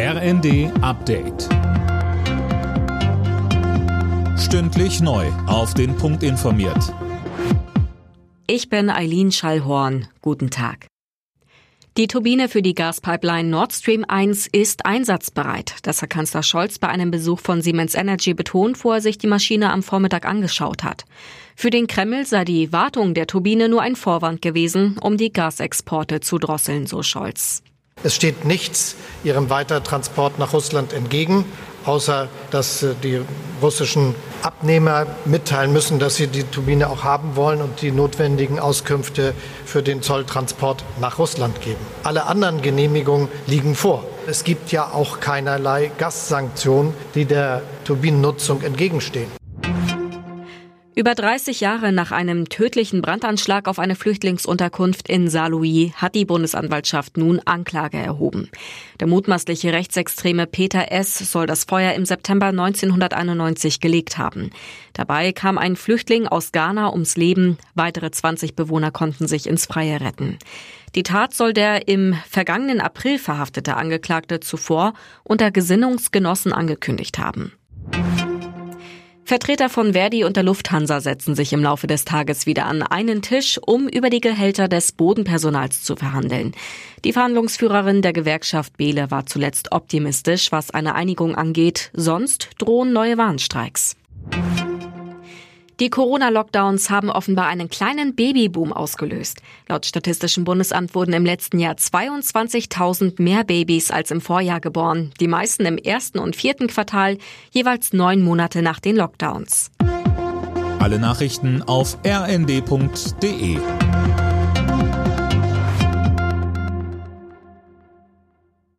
RND Update. Stündlich neu. Auf den Punkt informiert. Ich bin Eileen Schallhorn. Guten Tag. Die Turbine für die Gaspipeline Nord Stream 1 ist einsatzbereit. Das hat Kanzler Scholz bei einem Besuch von Siemens Energy betont, wo er sich die Maschine am Vormittag angeschaut hat. Für den Kreml sei die Wartung der Turbine nur ein Vorwand gewesen, um die Gasexporte zu drosseln, so Scholz. Es steht nichts ihrem Weitertransport nach Russland entgegen, außer dass äh, die russischen Abnehmer mitteilen müssen, dass sie die Turbine auch haben wollen und die notwendigen Auskünfte für den Zolltransport nach Russland geben. Alle anderen Genehmigungen liegen vor. Es gibt ja auch keinerlei Gassanktionen, die der Turbinennutzung entgegenstehen. Über 30 Jahre nach einem tödlichen Brandanschlag auf eine Flüchtlingsunterkunft in Saarlouis hat die Bundesanwaltschaft nun Anklage erhoben. Der mutmaßliche Rechtsextreme Peter S. soll das Feuer im September 1991 gelegt haben. Dabei kam ein Flüchtling aus Ghana ums Leben. Weitere 20 Bewohner konnten sich ins Freie retten. Die Tat soll der im vergangenen April verhaftete Angeklagte zuvor unter Gesinnungsgenossen angekündigt haben. Vertreter von Verdi und der Lufthansa setzen sich im Laufe des Tages wieder an einen Tisch, um über die Gehälter des Bodenpersonals zu verhandeln. Die Verhandlungsführerin der Gewerkschaft Behle war zuletzt optimistisch, was eine Einigung angeht. Sonst drohen neue Warnstreiks. Die Corona-Lockdowns haben offenbar einen kleinen Babyboom ausgelöst. Laut Statistischem Bundesamt wurden im letzten Jahr 22.000 mehr Babys als im Vorjahr geboren. Die meisten im ersten und vierten Quartal, jeweils neun Monate nach den Lockdowns. Alle Nachrichten auf rnd.de